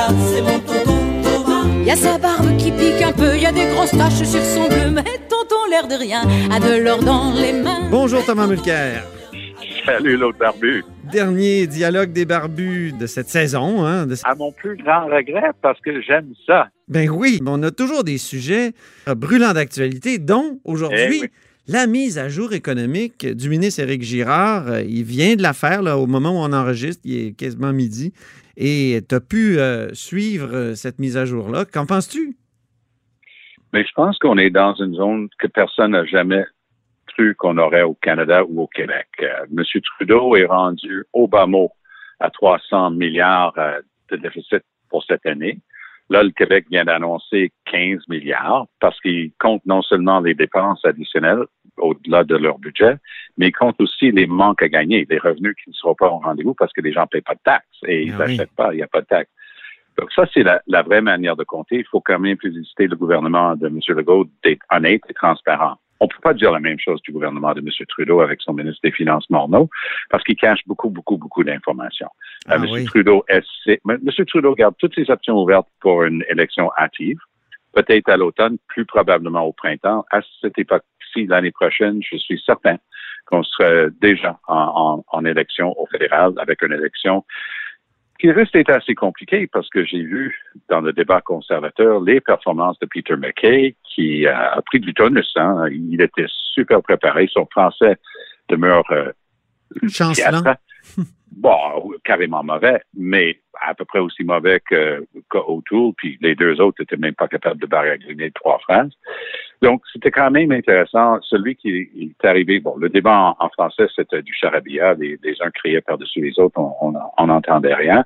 ça, c'est mon tonton Thomas. Y a sa barbe qui pique un peu, y a des grosses taches sur son bleu, mais tonton l'air de rien a de l'or dans les mains. Bonjour Thomas Mulcair. Salut l'autre barbu. Dernier dialogue des barbus de cette saison. Hein, de- À mon plus grand regret, parce que j'aime ça. Ben oui, on a toujours des sujets euh, brûlants d'actualité, dont aujourd'hui Eh oui. la mise à jour économique du ministre Éric Girard. Euh, Il vient de la faire là, au moment où on enregistre, il est quasiment midi. Et tu as pu euh, suivre euh, cette mise à jour-là. Qu'en penses-tu? Mais je pense qu'on est dans une zone que personne n'a jamais cru qu'on aurait au Canada ou au Québec. Euh, Monsieur Trudeau est rendu au bas mot à 300 milliards euh, de déficit pour cette année. Là, le Québec vient d'annoncer 15 milliards parce qu'il compte non seulement les dépenses additionnelles au-delà de leur budget, mais il compte aussi les manques à gagner, les revenus qui ne seront pas au rendez-vous parce que les gens ne payent pas de taxes et ils Ah oui. n'achètent pas, il n'y a pas de taxes. Donc ça, c'est la, la vraie manière de compter. Il faut quand même féliciter le gouvernement de M. Legault d'être honnête et transparent. On ne peut pas dire la même chose du gouvernement de M. Trudeau avec son ministre des Finances Morneau, parce qu'il cache beaucoup, beaucoup, beaucoup d'informations. Ah Euh, M. oui. Trudeau, essaie- M. Trudeau garde toutes ses options ouvertes pour une élection hâtive, peut-être à l'automne, plus probablement au printemps. À cette époque-ci, l'année prochaine, je suis certain qu'on serait déjà en, en- en élection au fédéral avec une élection qui risque d'être assez compliquée parce que j'ai vu dans le débat conservateur les performances de Peter McKay qui a pris du tonus. Hein. Il était super préparé. Son français demeure euh, Chancelant. Bon, carrément mauvais, mais à peu près aussi mauvais que, que O'Toole, puis les deux autres n'étaient même pas capables de baragouiner trois phrases. Donc, c'était quand même intéressant. Celui qui est arrivé, bon, le débat en, français, c'était du charabia. Les, les uns criaient par-dessus les autres, on on n'entendait rien.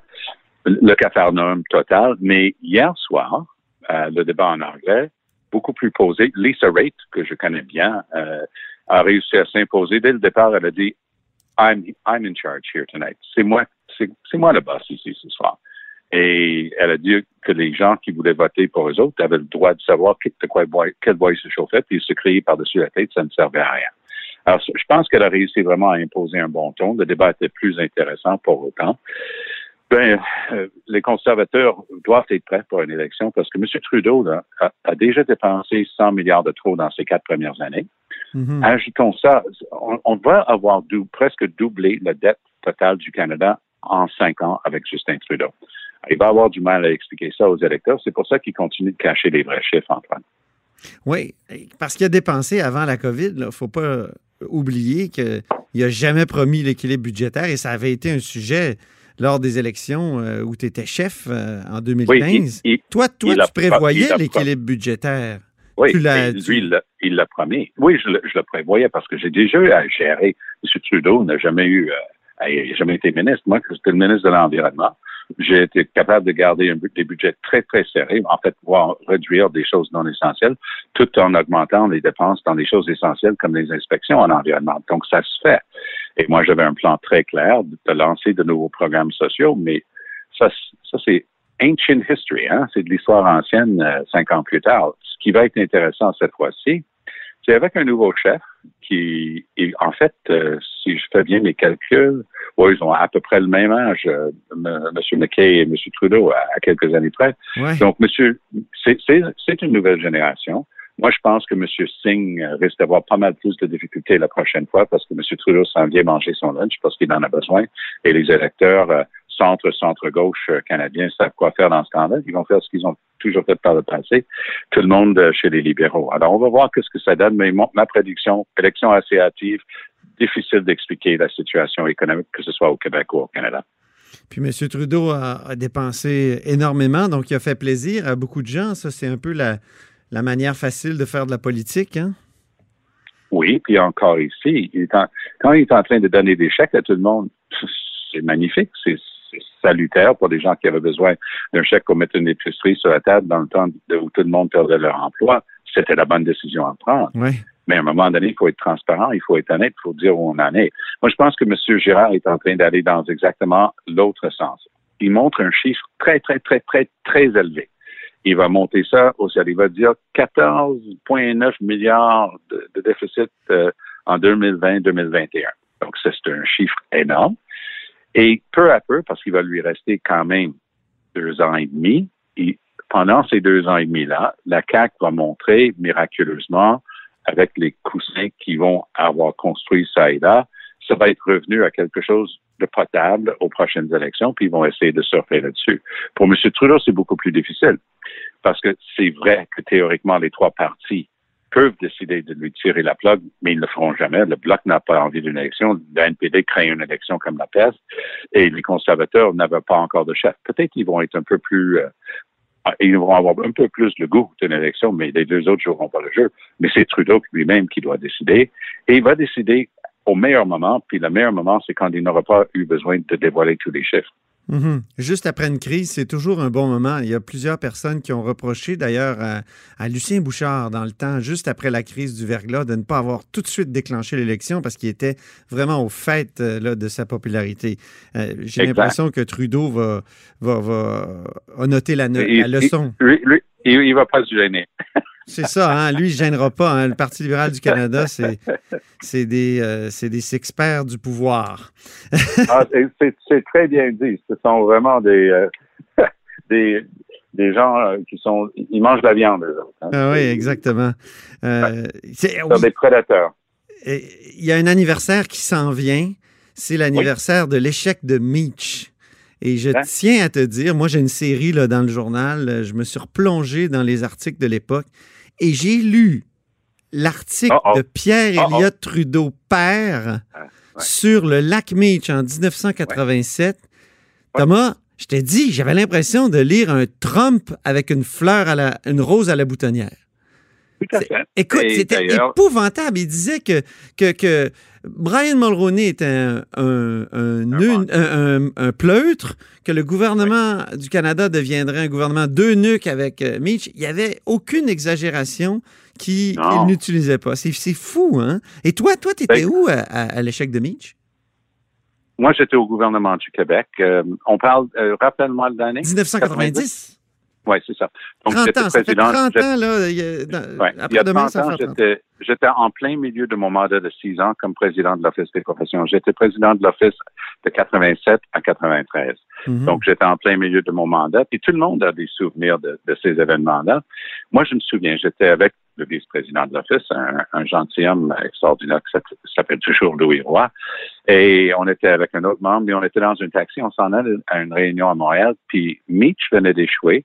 Le cafarnaum total. Mais hier soir, euh, le débat en anglais, beaucoup plus posé. Lisa Raitt, que je connais bien, euh, a réussi à s'imposer. Dès le départ, elle a dit I'm, I'm in charge here tonight. C'est moi, c'est, moi le boss ici ce soir. Et elle a dit que les gens qui voulaient voter pour eux autres avaient le droit de savoir de quoi, quel bois ils se chauffaient, puis ils se criaient par-dessus la tête, ça ne servait à rien. Alors, je pense qu'elle a réussi vraiment à imposer un bon ton. Le débat était plus intéressant pour autant. Ben, euh, les conservateurs doivent être prêts pour une élection parce que M. Trudeau là, a, a déjà dépensé 100 milliards de trop dans ses quatre premières années. Ajoutons ça, on, on va avoir dou- presque doublé la dette totale du Canada en cinq ans avec Justin Trudeau. Il va avoir du mal à expliquer ça aux électeurs. C'est pour ça qu'il continue de cacher les vrais chiffres, Antoine. Oui, parce qu'il a dépensé avant la COVID. Il ne faut pas oublier qu'il n'a jamais promis l'équilibre budgétaire et ça avait été un sujet lors des élections euh, où tu étais chef euh, en 2015. Oui, il- il- toi, toi il tu prévoyais l'équilibre buditaire. Oui, Tu lui, il l'a- promis. Oui, je le, je le prévoyais parce que j'ai déjà eu à gérer. M. Trudeau n'a jamais eu, euh, il n'a jamais été ministre. Moi, j'étais le ministre de l'Environnement. J'ai été capable de garder un, des budgets très, très serrés, en fait, pouvoir réduire des choses non essentielles, tout en augmentant les dépenses dans des choses essentielles comme les inspections en environnement. Donc, ça se fait. Et moi, j'avais un plan très clair de, lancer de nouveaux programmes sociaux, mais ça, ça c'est ancient history, hein? c'est de l'histoire ancienne euh, cinq ans plus tard. Ce qui va être intéressant cette fois-ci, c'est avec un nouveau chef qui, et en fait, euh, si je fais bien mes calculs, ouais, ils ont à peu près le même âge, euh, M. McKay et M. Trudeau, à, à quelques années près. Ouais. Donc, monsieur, c'est une nouvelle génération. Moi, je pense que M. Singh risque d'avoir pas mal plus de difficultés la prochaine fois parce que M. Trudeau s'en vient manger son lunch parce qu'il en a besoin. Et les électeurs euh, centre, centre-gauche euh, canadiens savent quoi faire dans ce temps-là. Ils vont faire ce qu'ils ont toujours fait par le passé. Tout le monde euh, chez les libéraux. Alors, on va voir qu'est-ce que ça donne, mais ma prédiction, élection assez hâtive, difficile d'expliquer la situation économique, que ce soit au Québec ou au Canada. Puis M. Trudeau a, a dépensé énormément, donc il a fait plaisir à beaucoup de gens. Ça, c'est un peu la, la manière facile de faire de la politique. Hein? Oui, puis encore ici, il est en- quand il est en train de donner des chèques à tout le monde, c'est magnifique, c'est salutaire pour des gens qui avaient besoin d'un chèque pour mettre une épicerie sur la table dans le temps de- où tout le monde perdait leur emploi. C'était la bonne décision à prendre. Oui. Mais à un moment donné, il faut être transparent, il faut être honnête, il faut dire où on en est. Moi, je pense que M. Girard est en train d'aller dans exactement l'autre sens. Il montre un chiffre très, très, très, très, très élevé. Il va monter ça au. Il va dire 14,9 milliards de, de déficit euh, en 2020-2021. Donc, c'est un chiffre énorme. Et peu à peu, parce qu'il va lui rester quand même deux ans et demi, et pendant ces deux ans et demi-là, la CAC va montrer miraculeusement, avec les coussins qui vont avoir construit ça et là, ça va être revenu à quelque chose de potable aux prochaines élections, puis ils vont essayer de surfer là-dessus. Pour M. Trudeau, c'est beaucoup plus difficile, parce que c'est vrai que théoriquement, les trois partis peuvent décider de lui tirer la plug, mais ils ne le feront jamais. Le Bloc n'a pas envie d'une élection. Le NPD craint une élection comme la peste, et les conservateurs n'avaient pas encore de chef. Peut-être qu'ils vont être un peu plus euh, ils vont avoir un peu plus le goût d'une élection, mais les deux autres joueront pas le jeu. Mais c'est Trudeau lui-même qui doit décider. Et il va décider au meilleur moment, puis le meilleur moment, c'est quand il n'aura pas eu besoin de dévoiler tous les chiffres. Mhm. Juste après une crise, c'est toujours un bon moment. Il y a plusieurs personnes qui ont reproché d'ailleurs à, à Lucien Bouchard dans le temps, juste après la crise du verglas, de ne pas avoir tout de suite déclenché l'élection parce qu'il était vraiment au fait euh, là, de sa popularité. Euh, J'ai l'impression que Trudeau va, va, va a noté la, la leçon. Il, lui, lui, il, il va pas se gêner. C'est ça, hein? lui, il ne gênera pas. hein. Le Parti libéral du Canada, c'est des, euh, c'est des experts du pouvoir. Ah, c'est- très bien dit. Ce sont vraiment des, euh, des, des gens euh, qui sont, ils mangent de la viande, eux autres. hein. Ah oui, exactement. C'est- Ce sont oui. des prédateurs. Il y a un anniversaire qui s'en vient. C'est l'anniversaire de l'échec de Meach. Et je tiens à te dire, moi j'ai une série là, dans le journal, je me suis replongé dans les articles de l'époque et j'ai lu l'article Oh, oh. de Pierre oh. Elliott Trudeau, père, Ah, ouais. sur le lac Meach en 1987. Thomas, je t'ai dit, j'avais l'impression de lire un Trump avec une fleur à la, une rose à la boutonnière. Tout à C'est- fait. Écoute, c'était épouvantable. Il disait que, que, que Brian Mulroney était un, un, un, un- pleutre, que le gouvernement du Canada deviendrait un gouvernement deux nuques avec euh, Mitch. Il n'y avait aucune exagération qu'il n'utilisait pas. C'est fou, hein? Et toi, toi, tu étais Ben- où à, à- à l'échec de Mitch? Moi, j'étais au gouvernement du Québec. Euh, on parle, euh, rappelle-moi l'année. 1990? Oui, c'est ça. Donc, 30 j'étais ans, ça fait président. 30 j'étais- ans, là. il y a- dans- Ouais. Il y a Après-demain, 30 ça ans, va faire 30 j'étais, j'étais en plein milieu de mon mandat de 6 ans comme président de l'Office des professions. J'étais président de l'Office de 87 à 93. Mhm. Donc, j'étais en plein milieu de mon mandat. Puis tout le monde a des souvenirs de, de ces événements-là. Moi, je me souviens, j'étais avec le vice-président de l'Office, un, un gentilhomme extraordinaire qui s'appelle- toujours Louis Roy. Et on était avec un autre membre, et on était dans un taxi, on s'en allait à une réunion à Montréal, puis Mitch venait d'échouer.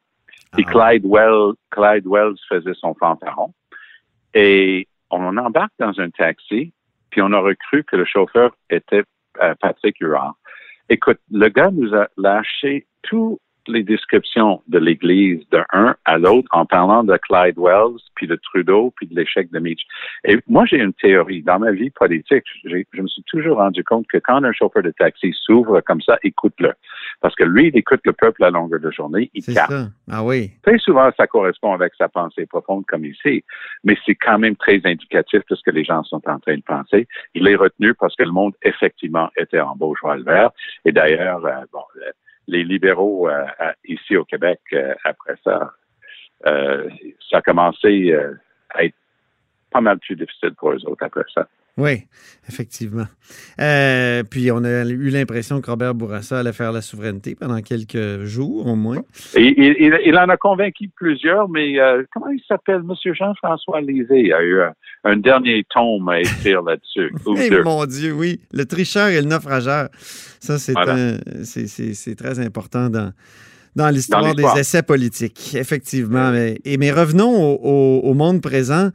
Puis Ah. Clyde, Wells, Clyde Wells faisait son fanfaron. Et on embarque dans un taxi, puis on aurait cru que le chauffeur était euh, Patrick Huard. Écoute, le gars nous a lâché toutes les descriptions de l'Église de un à l'autre en parlant de Clyde Wells, puis de Trudeau, puis de l'échec de Mitch. Et moi, j'ai une théorie. Dans ma vie politique, je me suis toujours rendu compte que quand un chauffeur de taxi s'ouvre comme ça, écoute-le. Parce que lui, il écoute le peuple à longueur de journée, il capte. Ah oui. Très souvent, ça correspond avec sa pensée profonde comme ici, mais c'est quand même très indicatif de ce que les gens sont en train de penser. Il est retenu parce que le monde, effectivement, était en beau cheval vert. Et d'ailleurs, euh, bon, les libéraux euh, ici au Québec, euh, après ça, euh, ça a commencé à être pas mal plus difficile pour eux autres après ça. Oui, effectivement. Euh, puis on a eu l'impression que Robert Bourassa allait faire la souveraineté pendant quelques jours au moins. Et il, en a convaincu plusieurs, mais euh, comment il s'appelle? Monsieur Jean-François Lisée a eu un, un dernier tome à écrire là-dessus. Eh mon Dieu, oui. Le tricheur et le naufrageur. Ça, c'est Voilà. très important dans, dans l'histoire des essais politiques, effectivement. Mais, et, mais revenons au, au- au monde présent.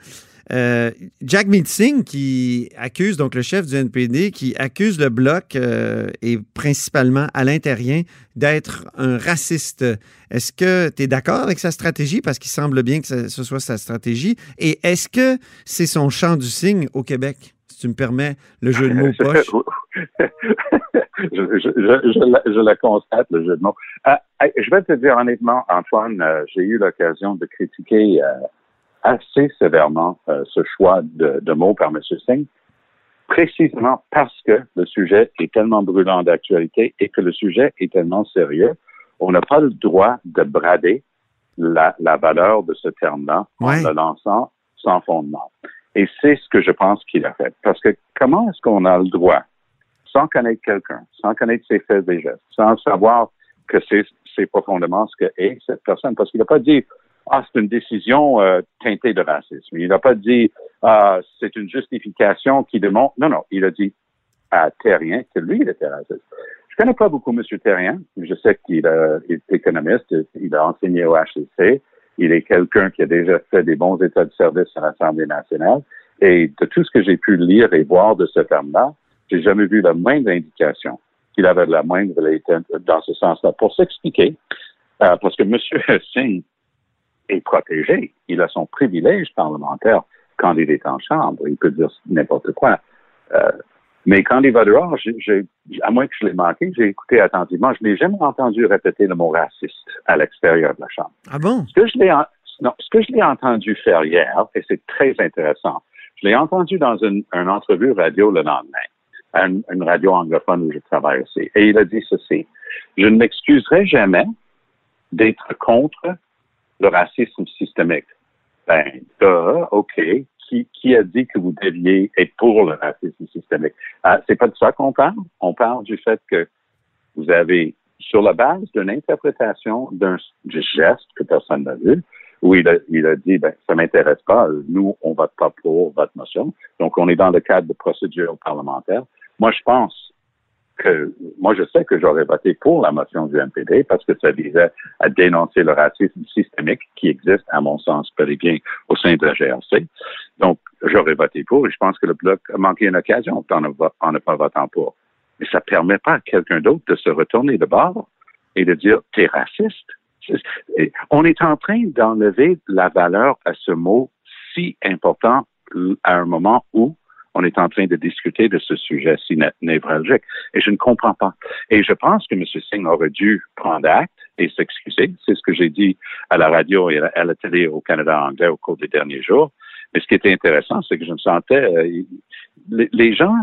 Euh, Jack Meeting qui accuse, donc le chef du NPD, qui accuse le Bloc euh, et principalement Alain Terrien d'être un raciste. Est-ce que tu es d'accord avec sa stratégie? Parce qu'il semble bien que ce soit sa stratégie. Et est-ce que c'est son champ du signe au Québec? si tu me permets le jeu de mots poche. je, je, je, constate, le jeu de mots. Euh, je vais te dire honnêtement, Antoine, euh, j'ai eu l'occasion de critiquer euh, assez sévèrement euh, ce choix de, de, mots par M. Singh, précisément parce que le sujet est tellement brûlant d'actualité et que le sujet est tellement sérieux. On n'a pas le droit de brader la, la valeur de ce terme-là Ouais. en le lançant sans fondement. Et c'est ce que je pense qu'il a fait. Parce que comment est-ce qu'on a le droit, sans connaître quelqu'un, sans connaître ses faits et gestes, sans savoir que c'est, c'est profondément ce que est cette personne, parce qu'il n'a pas dit ah, c'est une décision euh, teintée de racisme. Il n'a pas dit ah, c'est une justification qui démontre. Non, non, il a dit à Terrien que lui, il était raciste. Je connais pas beaucoup M. Terrien. Je sais qu'il euh, est économiste, il a enseigné au HEC. Il est quelqu'un qui a déjà fait des bons états de service à l'Assemblée nationale. Et de tout ce que j'ai pu lire et voir de ce terme-là, j'ai jamais vu la moindre indication qu'il avait de la moindre dans ce sens-là. Pour s'expliquer, euh, parce que M. Singh est protégé. Il a son privilège parlementaire quand il est en chambre. Il peut dire n'importe quoi. Euh, mais quand il va dehors, j'ai, j'ai, à moins que je l'ai manqué, j'ai écouté attentivement. Je n'ai jamais entendu répéter le mot raciste à l'extérieur de la chambre. Ah bon? Ce que je l'ai, en- non, ce que je l'ai entendu faire hier, et c'est très intéressant, je l'ai entendu dans une, une entrevue radio le lendemain, à une, une radio anglophone où je travaille aussi. Et il a dit ceci. Je ne m'excuserai jamais d'être contre le racisme systémique. Ben, duh, OK. Qui, a dit que vous deviez être pour le racisme systémique? Ah, c'est pas de ça qu'on parle. On parle du fait que vous avez, sur la base d'une interprétation d'un du geste que personne n'a vu, où il a, dit, ben, ça m'intéresse pas, nous, on vote pas pour votre motion. Donc, on est dans le cadre de procédure parlementaire. Moi, je pense que, moi, je sais que j'aurais voté pour la motion du NPD parce que ça visait à dénoncer le racisme systémique qui existe, à mon sens, et bien au sein de la GRC. Donc, j'aurais voté pour et je pense que le Bloc a manqué une occasion en ne, ne pas votant pour. Mais ça permet pas à quelqu'un d'autre de se retourner de bord et de dire, t'es raciste. On est en train d'enlever la valeur à ce mot si important à un moment où on est en train de discuter de ce sujet si né- névralgique. Et je ne comprends pas. Et je pense que M. Singh aurait dû prendre acte et s'excuser. C'est ce que j'ai dit à la radio et à la, télé au Canada anglais au cours des derniers jours. Mais ce qui était intéressant, c'est que je me sentais... euh, les, les gens...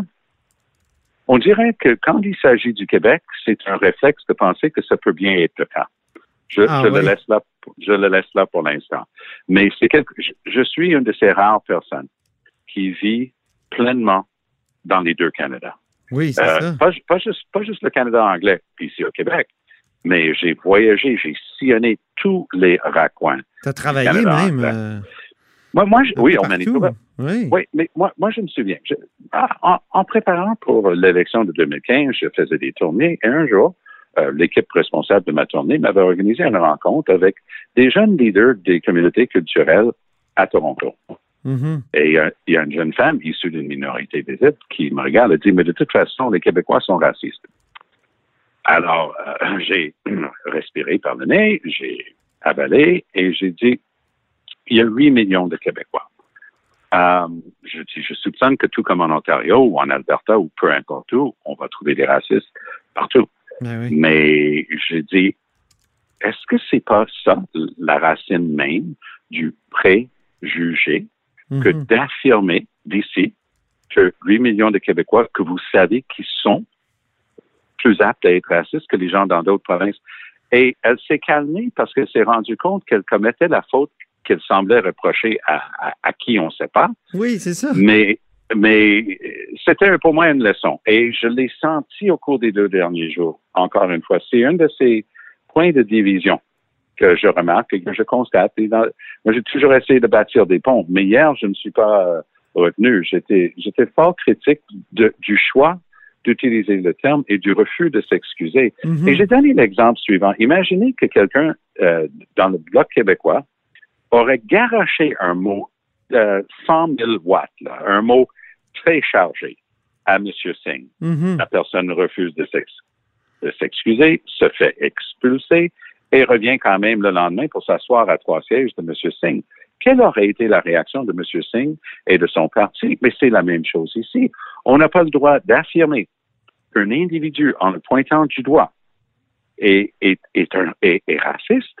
On dirait que quand il s'agit du Québec, c'est un réflexe de penser que ça peut bien être le cas. Je, Ah je le laisse là, je le laisse là pour l'instant. Mais c'est quelque, je, je suis une de ces rares personnes qui vit pleinement dans les deux Canada. Oui, c'est Euh, ça. pas, pas juste, pas juste le Canada anglais, puis ici au Québec, mais j'ai voyagé, j'ai sillonné tous les raccoins. Tu as travaillé Canada même. euh, Moi, moi, je- oui, partout. Manitoba. Oui. Oui, mais moi, moi, je me souviens. je- ah, en, en préparant pour l'élection de 2015, je faisais des tournées et un jour, euh, l'équipe responsable de ma tournée m'avait organisé une rencontre avec des jeunes leaders des communautés culturelles à Toronto. Mhm. Et il y, a, il y a une jeune femme issue d'une minorité visible qui me regarde et dit, mais de toute façon, les Québécois sont racistes. Alors, euh, j'ai respiré par le nez, j'ai avalé et j'ai dit, il y a 8 millions de Québécois. Euh, je, soupçonne que tout comme en Ontario ou en Alberta ou peu importe où, on va trouver des racistes partout. Ben oui. Mais je dis, est-ce que c'est pas ça la racine même du préjugé que Mhm. d'affirmer d'ici que 8 millions de Québécois que vous savez qui sont plus aptes à être racistes que les gens dans d'autres provinces. Et elle s'est calmée parce qu'elle s'est rendue compte qu'elle commettait la faute qu'elle semblait reprocher à, à- à qui on ne sait pas. Oui, c'est ça. Mais, mais c'était pour moi une leçon. Et je l'ai senti au cours des deux derniers jours. Encore une fois, c'est un de ces points de division que je remarque et que je constate. Et dans- moi, j'ai toujours essayé de bâtir des ponts, mais hier, je ne suis pas euh, retenu. J'étais, j'étais fort critique de- du choix d'utiliser le terme et du refus de s'excuser. Mhm. Et j'ai donné l'exemple suivant. Imaginez que quelqu'un euh, dans le bloc québécois aurait garoché un mot euh, 100 000 watts, là, un mot très chargé à M. Singh. Mhm. La personne refuse de s'excuser, se fait expulser et revient quand même le lendemain pour s'asseoir à trois sièges de M. Singh. quelle aurait été la réaction de M. Singh et de son parti? Mais c'est la même chose ici. On n'a pas le droit d'affirmer qu'un individu, en le pointant du doigt, est, raciste,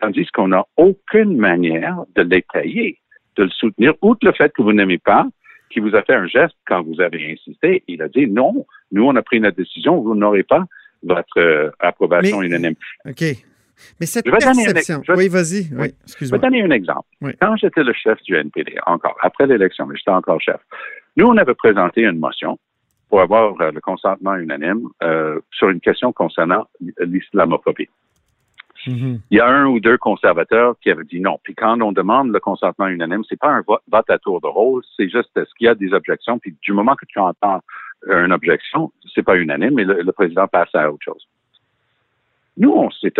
tandis qu'on n'a aucune manière de l'étayer, de le soutenir, outre le fait que vous n'aimez pas, qui vous a fait un geste quand vous avez insisté. Il a dit non, nous, on a pris notre décision, vous n'aurez pas votre euh, approbation Mais- unanime. OK. Mais cette Je vais donner un perception. je vais- Oui, vas-y. Oui. Je vais donner un exemple. Oui. Quand j'étais le chef du NPD, encore, après l'élection, mais j'étais encore chef, nous, on avait présenté une motion pour avoir euh, le consentement unanime euh, sur une question concernant l'islamophobie. Mhm. Il y a un ou deux conservateurs qui avaient dit non. Puis quand on demande le consentement unanime, c'est pas un vote, à tour de rôle, c'est juste est-ce qu'il y a des objections? Puis du moment que tu entends une objection, c'est pas unanime, mais le, le président passe à autre chose. Nous, on s'est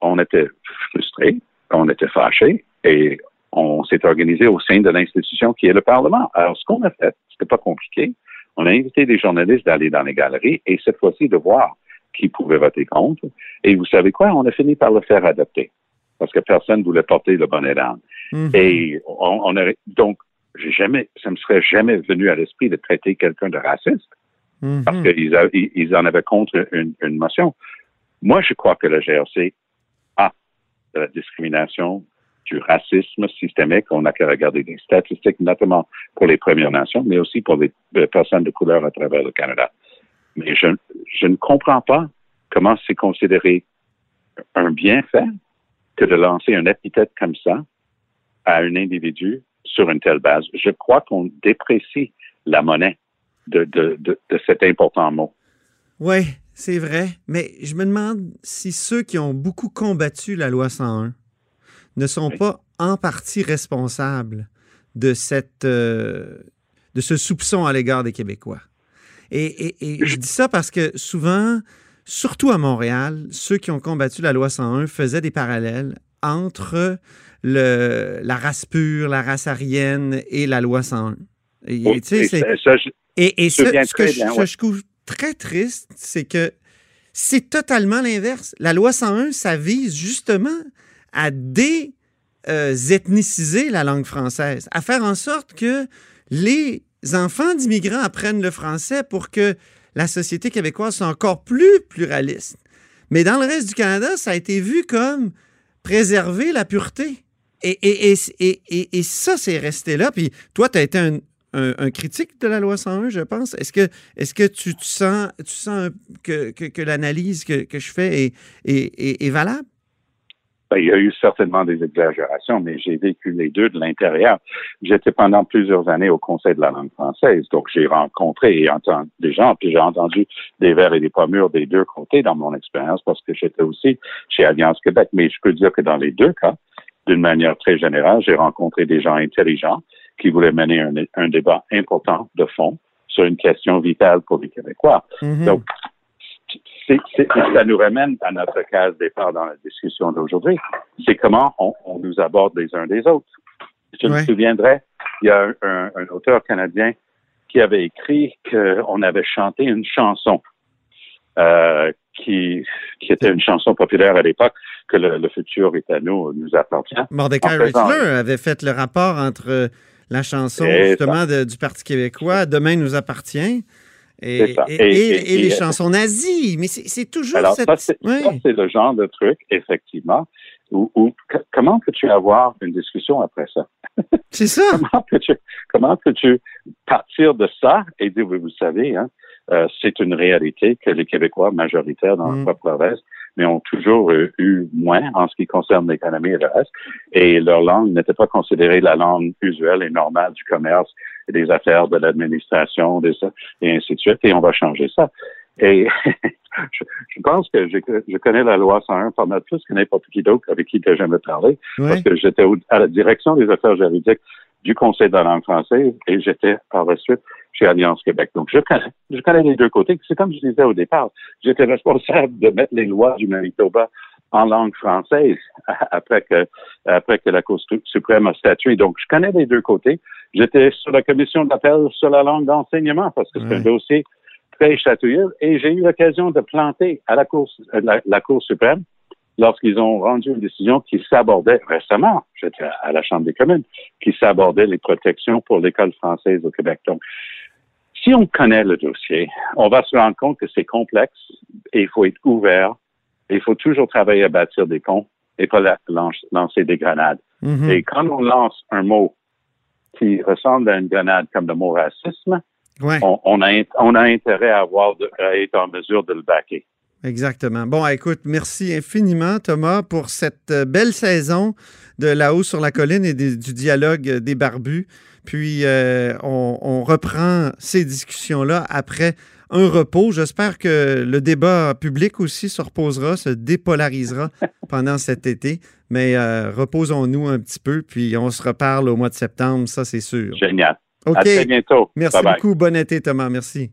on, était frustrés, on était fâchés et on s'est organisé au sein de l'institution qui est le Parlement. Alors, ce qu'on a fait, c'était pas compliqué. On a invité des journalistes d'aller dans les galeries et cette fois-ci de voir qui pouvait voter contre. Et vous savez quoi? On a fini par le faire adopter parce que personne ne voulait porter le bonnet d'âne. Mhm. Et on, on a, donc, j'ai jamais, ça me serait jamais venu à l'esprit de traiter quelqu'un de raciste Mhm. parce qu'ils ils- ils en avaient contre une, une motion. Moi, je crois que le GRC a de la discrimination, du racisme systémique. On n'a qu'à regarder des statistiques, notamment pour les Premières Nations, mais aussi pour les, les personnes de couleur à travers le Canada. Mais je, je ne comprends pas comment c'est considéré un bienfait que de lancer un épithète comme ça à un individu sur une telle base. Je crois qu'on déprécie la monnaie de, de, de, de cet important mot. Oui, c'est vrai. Mais je me demande si ceux qui ont beaucoup combattu la loi 101 ne sont Oui. pas en partie responsables de, cette, euh, de ce soupçon à l'égard des Québécois. Et, et- et je dis ça parce que souvent, surtout à Montréal, ceux qui ont combattu la loi 101 faisaient des parallèles entre le, la race pure, la race aryenne et la loi 101. Et, et c'est- ça, ça, je- et, et Je ce, que je, ouais. trouve très triste, c'est que c'est totalement l'inverse. La loi 101, ça vise justement à dé-ethniciser la langue française, à faire en sorte que les enfants d'immigrants apprennent le français pour que la société québécoise soit encore plus pluraliste. Mais dans le reste du Canada, ça a été vu comme préserver la pureté. Et, et, et, et, ça, c'est resté là. Puis toi, tu as été un, un- critique de la loi 101, je pense. Est-ce que, est-ce que tu, sens, tu sens que, que, que l'analyse que, que je fais est, est, est- est valable? Ben, il y a eu certainement des exagérations, mais j'ai vécu les deux de l'intérieur. J'étais pendant plusieurs années au Conseil de la langue française, donc j'ai rencontré et entendu des gens, puis j'ai entendu des vers et des pommures des deux côtés dans mon expérience parce que j'étais aussi chez Alliance Québec. Mais je peux dire que dans les deux cas, d'une manière très générale, j'ai rencontré des gens intelligents qui voulaient mener un, un débat important de fond sur une question vitale pour les Québécois. Mhm. Donc, c'est- c'est- ça nous ramène à notre case départ dans la discussion d'aujourd'hui. C'est comment on, on nous aborde les uns des autres. Je Ouais. me souviendrai, il y a un, un- un auteur canadien qui avait écrit qu'on avait chanté une chanson euh, qui, qui était une chanson populaire à l'époque, que le, le futur est à nous, nous appartient. Mordecai Ritzler avait fait le rapport entre la chanson justement de- du Parti québécois, Demain nous appartient, et, les et- chansons nazies. Mais c'est toujours Alors, cette... ça, c'est le genre de truc, effectivement, où, où- que- comment peux-tu avoir une discussion après ça? C'est ça. comment peux-tu comment peux-tu partir de ça et dire oui, vous savez hein, euh, c'est une réalité que les Québécois majoritaires dans Mm. propre province mais ont toujours euh, eu moins en ce qui concerne l'économie et le reste et leur langue n'était pas considérée la langue usuelle et normale du commerce des affaires de l'administration des et ainsi de suite et on va changer ça et je, je pense que je, je connais la loi 101 pas mal plus que n'importe qui d'autre avec qui j'ai jamais parlé parce que j'étais à la direction des affaires juridiques du Conseil de la langue française et j'étais par la suite chez Alliance Québec. Donc, je connais, je connais les deux côtés. C'est comme je disais au départ, j'étais responsable de mettre les lois du Manitoba en langue française après que, après que la Cour su- suprême a statué. Donc, je connais les deux côtés. J'étais sur la commission d'appel sur la langue d'enseignement parce que c'est un dossier très chatouilleux et j'ai eu l'occasion de planter à la Cour, la, la Cour suprême lorsqu'ils ont rendu une décision qui s'abordait récemment, j'étais à la Chambre des communes, qui s'abordait les protections pour l'école française au Québec. Donc, si on connaît le dossier, on va se rendre compte que c'est complexe et il faut être ouvert. Et il faut toujours travailler à bâtir des ponts et pas lancer des grenades. Mhm. Et quand on lance un mot qui ressemble à une grenade comme le mot racisme, Ouais, on, on a, on a intérêt à, avoir de- à être en mesure de le baquer. exactement. Bon, écoute, merci infiniment, Thomas, pour cette euh, belle saison de là-haut sur la colline et des- du dialogue euh, des barbus. Puis, euh, on, on reprend ces discussions-là après un repos. J'espère que le débat public aussi se reposera, se dépolarisera pendant cet été. Mais euh, reposons-nous un petit peu, puis on se reparle au mois de septembre, ça c'est sûr. Génial. OK. À très bientôt. Merci Bye bye. beaucoup. Bon été, Thomas. Merci.